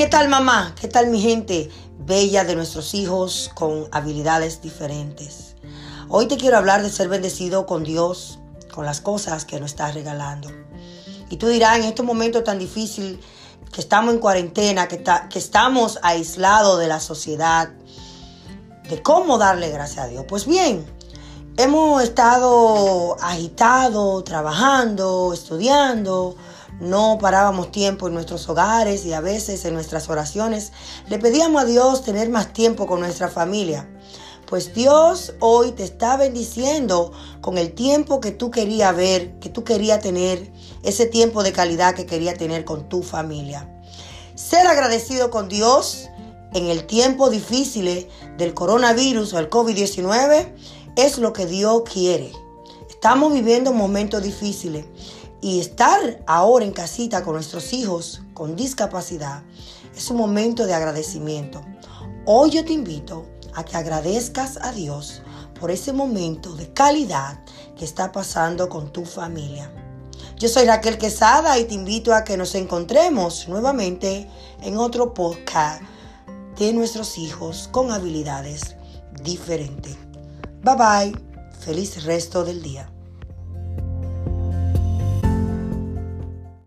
¿Qué tal mamá? ¿Qué tal mi gente bella de nuestros hijos con habilidades diferentes? Hoy te quiero hablar de ser bendecido con Dios, con las cosas que nos está regalando. Y tú dirás, en estos momentos tan difíciles que estamos en cuarentena, que, que estamos aislados de la sociedad, de cómo darle gracias a Dios. Pues bien, hemos estado agitados, trabajando, estudiando, no parábamos tiempo en nuestros hogares y a veces en nuestras oraciones le pedíamos a Dios tener más tiempo con nuestra familia. Pues Dios hoy te está bendiciendo con el tiempo que tú querías ver, que tú querías tener, ese tiempo de calidad que querías tener con tu familia. Ser agradecido con Dios en el tiempo difícil del coronavirus o el COVID-19 es lo que Dios quiere. Estamos viviendo momentos difíciles y estar ahora en casita con nuestros hijos con discapacidad es un momento de agradecimiento. Hoy yo te invito a que agradezcas a Dios por ese momento de calidad que está pasando con tu familia. Yo soy Raquel Quesada y te invito a que nos encontremos nuevamente en otro podcast de nuestros hijos con habilidades diferentes. Bye bye. Feliz resto del día.